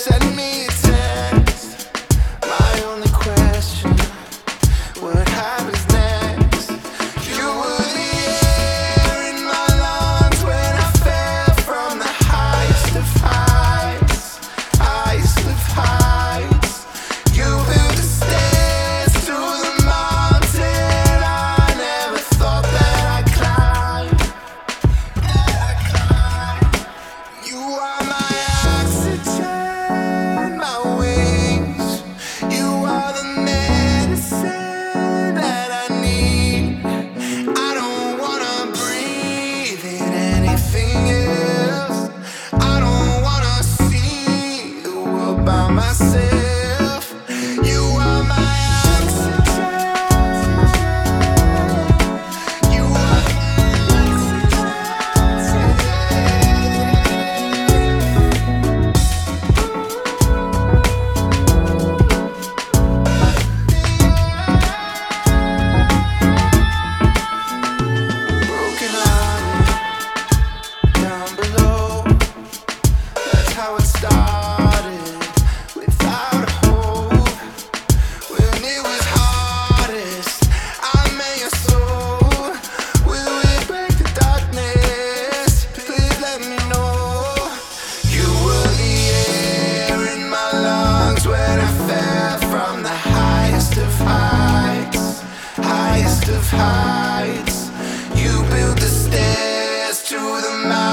Send You are my oxygen. You are Broken down below. That's how it starts. of heights. You build the stairs to the mountain.